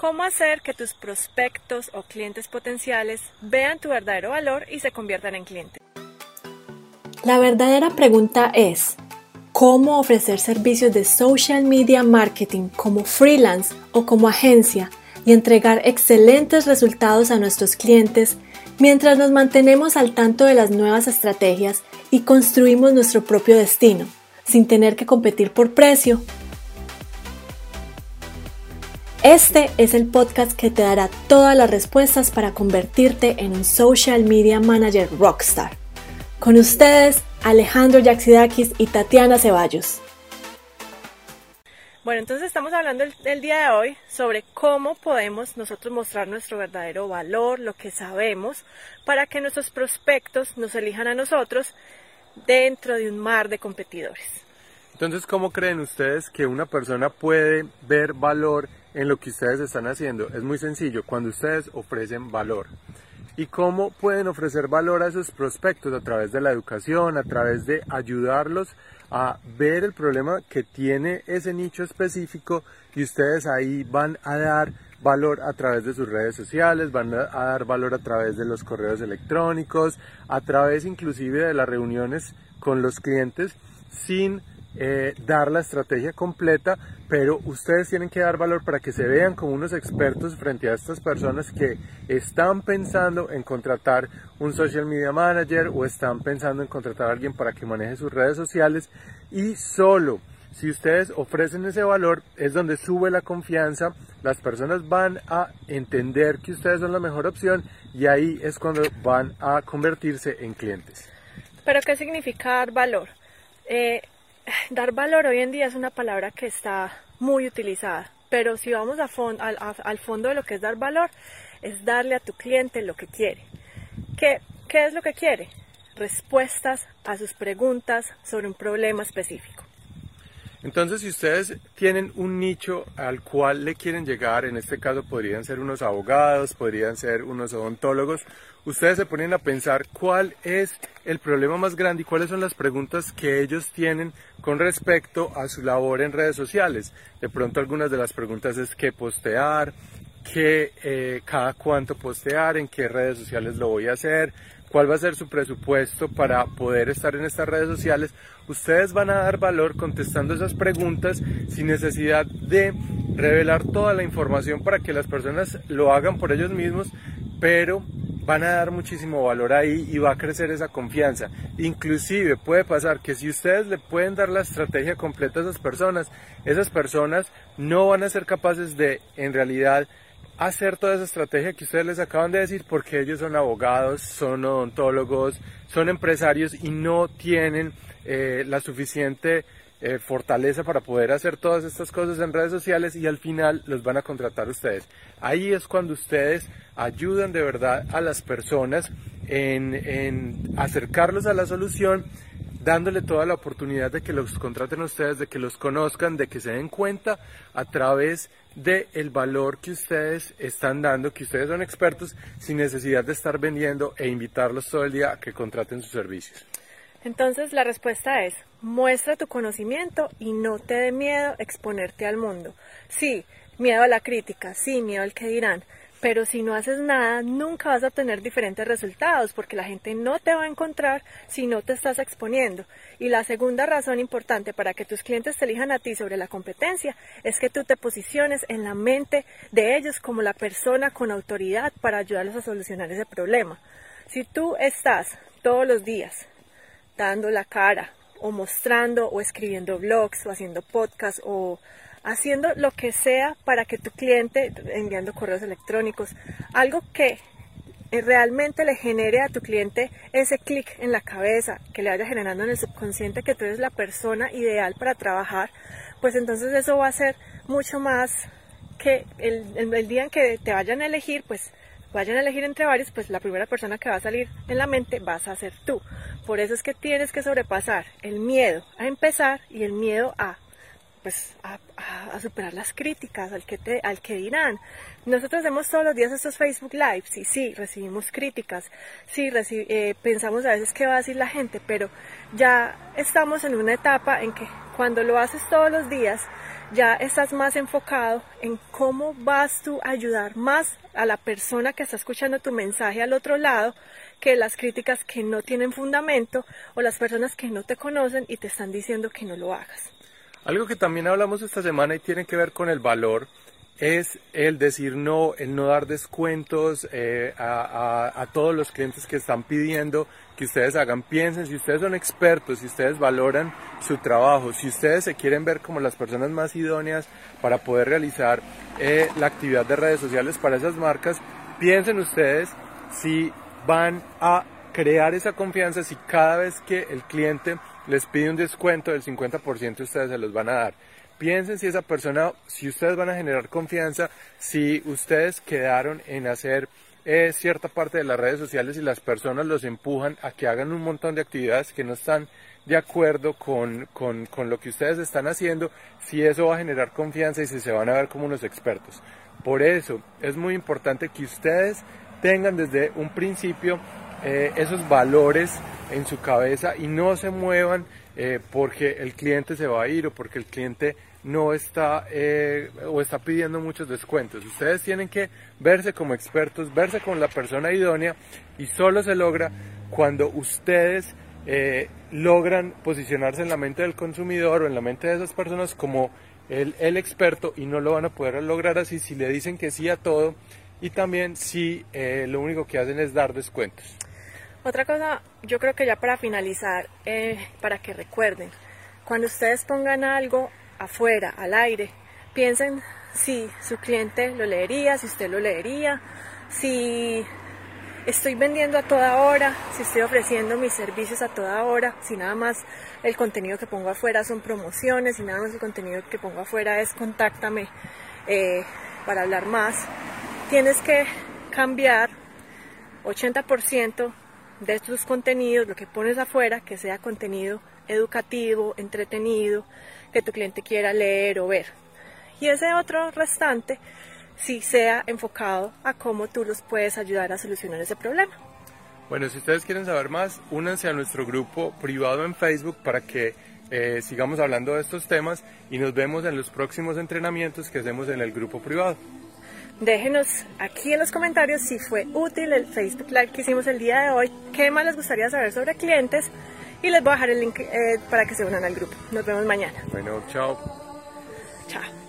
cómo hacer que tus prospectos o clientes potenciales vean tu verdadero valor y se conviertan en clientes. La verdadera pregunta es, ¿cómo ofrecer servicios de social media marketing como freelance o como agencia y entregar excelentes resultados a nuestros clientes mientras nos mantenemos al tanto de las nuevas estrategias y construimos nuestro propio destino, sin tener que competir por precio? Este es el podcast que te dará todas las respuestas para convertirte en un social media manager rockstar. Con ustedes, Alejandro Yaxidakis y Tatiana Ceballos. Bueno, entonces estamos hablando el, día de hoy sobre cómo podemos nosotros mostrar nuestro verdadero valor, lo que sabemos, para que nuestros prospectos nos elijan a nosotros dentro de un mar de competidores. Entonces, ¿cómo creen ustedes que una persona puede ver valor en lo que ustedes están haciendo? Es muy sencillo, cuando ustedes ofrecen valor. ¿Y cómo pueden ofrecer valor a esos prospectos? A través de la educación, a través de ayudarlos a ver el problema que tiene ese nicho específico y ustedes ahí van a dar valor a través de sus redes sociales, van a dar valor a través de los correos electrónicos, a través inclusive de las reuniones con los clientes sin eh, dar la estrategia completa, pero ustedes tienen que dar valor para que se vean como unos expertos frente a estas personas que están pensando en contratar un social media manager o están pensando en contratar a alguien para que maneje sus redes sociales y solo si ustedes ofrecen ese valor es donde sube la confianza, las personas van a entender que ustedes son la mejor opción y ahí es cuando van a convertirse en clientes. ¿Pero qué significa dar valor? Eh, dar valor hoy en día es una palabra que está muy utilizada, pero si vamos al, fondo de lo que es dar valor, es darle a tu cliente lo que quiere. ¿Qué, ¿Qué es lo que quiere? Respuestas a sus preguntas sobre un problema específico. Entonces, si ustedes tienen un nicho al cual le quieren llegar, en este caso podrían ser unos abogados, podrían ser unos odontólogos, ustedes se ponen a pensar cuál es el problema más grande y cuáles son las preguntas que ellos tienen con respecto a su labor en redes sociales. De pronto algunas de las preguntas es qué postear, qué, eh, cada cuánto postear, en qué redes sociales lo voy a hacer, cuál va a ser su presupuesto para poder estar en estas redes sociales, ustedes van a dar valor contestando esas preguntas sin necesidad de revelar toda la información para que las personas lo hagan por ellos mismos, pero van a dar muchísimo valor ahí y va a crecer esa confianza. Inclusive puede pasar que si ustedes le pueden dar la estrategia completa a esas personas, esas personas no van a ser capaces de en realidad hacer toda esa estrategia que ustedes les acaban de decir porque ellos son abogados, son odontólogos, son empresarios y no tienen eh, la suficiente eh, fortaleza para poder hacer todas estas cosas en redes sociales y al final los van a contratar ustedes. Ahí es cuando ustedes ayudan de verdad a las personas en, en acercarlos a la solución dándole toda la oportunidad de que los contraten ustedes, de que los conozcan, de que se den cuenta a través del el valor que ustedes están dando, que ustedes son expertos sin necesidad de estar vendiendo e invitarlos todo el día a que contraten sus servicios. Entonces la respuesta es, muestra tu conocimiento y no te dé miedo exponerte al mundo. Sí, miedo a la crítica, sí, miedo al que dirán, pero si no haces nada, nunca vas a obtener diferentes resultados porque la gente no te va a encontrar si no te estás exponiendo. Y la segunda razón importante para que tus clientes te elijan a ti sobre la competencia es que tú te posiciones en la mente de ellos como la persona con autoridad para ayudarlos a solucionar ese problema. Si tú estás todos los días dando la cara o mostrando o escribiendo blogs o haciendo podcasts o haciendo lo que sea para que tu cliente, enviando correos electrónicos, algo que realmente le genere a tu cliente ese clic en la cabeza, que le vaya generando en el subconsciente que tú eres la persona ideal para trabajar, pues entonces eso va a ser mucho más que el, el, día en que te vayan a elegir, pues vayan a elegir entre varios, pues la primera persona que va a salir en la mente vas a ser tú. Por eso es que tienes que sobrepasar el miedo a empezar y el miedo a pues a, superar las críticas al que te, al que dirán. Nosotros hacemos todos los días estos Facebook Lives y sí, recibimos críticas, sí, eh, pensamos a veces qué va a decir la gente, pero ya estamos en una etapa en que cuando lo haces todos los días, ya estás más enfocado en cómo vas tú a ayudar más a la persona que está escuchando tu mensaje al otro lado que las críticas que no tienen fundamento o las personas que no te conocen y te están diciendo que no lo hagas. Algo que también hablamos esta semana y tiene que ver con el valor es el decir no, el no dar descuentos eh, a, todos los clientes que están pidiendo que ustedes hagan. Piensen, si ustedes son expertos, si ustedes valoran su trabajo, si ustedes se quieren ver como las personas más idóneas para poder realizar eh, la actividad de redes sociales para esas marcas, piensen ustedes si van a crear esa confianza, si cada vez que el cliente les pide un descuento del 50% ustedes se los van a dar piensen si esa persona, si ustedes van a generar confianza, si ustedes quedaron en hacer eh, cierta parte de las redes sociales y las personas los empujan a que hagan un montón de actividades que no están de acuerdo con, con, con lo que ustedes están haciendo, si eso va a generar confianza y si se van a ver como unos expertos. Por eso es muy importante que ustedes tengan desde un principio eh, esos valores en su cabeza y no se muevan eh, porque el cliente se va a ir o porque el cliente no está eh, o está pidiendo muchos descuentos. Ustedes tienen que verse como expertos, verse como la persona idónea y solo se logra cuando ustedes eh, logran posicionarse en la mente del consumidor o en la mente de esas personas como el, el, experto y no lo van a poder lograr así si le dicen que sí a todo y también si eh, lo único que hacen es dar descuentos. Otra cosa, yo creo que ya para finalizar, para que recuerden, cuando ustedes pongan algo afuera, al aire. Piensen si su cliente lo leería, si usted lo leería, si estoy vendiendo a toda hora, si estoy ofreciendo mis servicios a toda hora, si nada más el contenido que pongo afuera son promociones, si nada más el contenido que pongo afuera es contáctame eh, para hablar más. Tienes que cambiar 80% de tus contenidos, lo que pones afuera, que sea contenido educativo, entretenido, que tu cliente quiera leer o ver. Y ese otro restante si sea enfocado a cómo tú los puedes ayudar a solucionar ese problema. Bueno, si ustedes quieren saber más, únanse a nuestro grupo privado en Facebook para que eh, sigamos hablando de estos temas y nos vemos en los próximos entrenamientos que hacemos en el grupo privado. Déjenos aquí en los comentarios si fue útil el Facebook Live que hicimos el día de hoy, qué más les gustaría saber sobre clientes y les voy a dejar el link eh, para que se unan al grupo. Nos vemos mañana. Bueno, chao. Chao.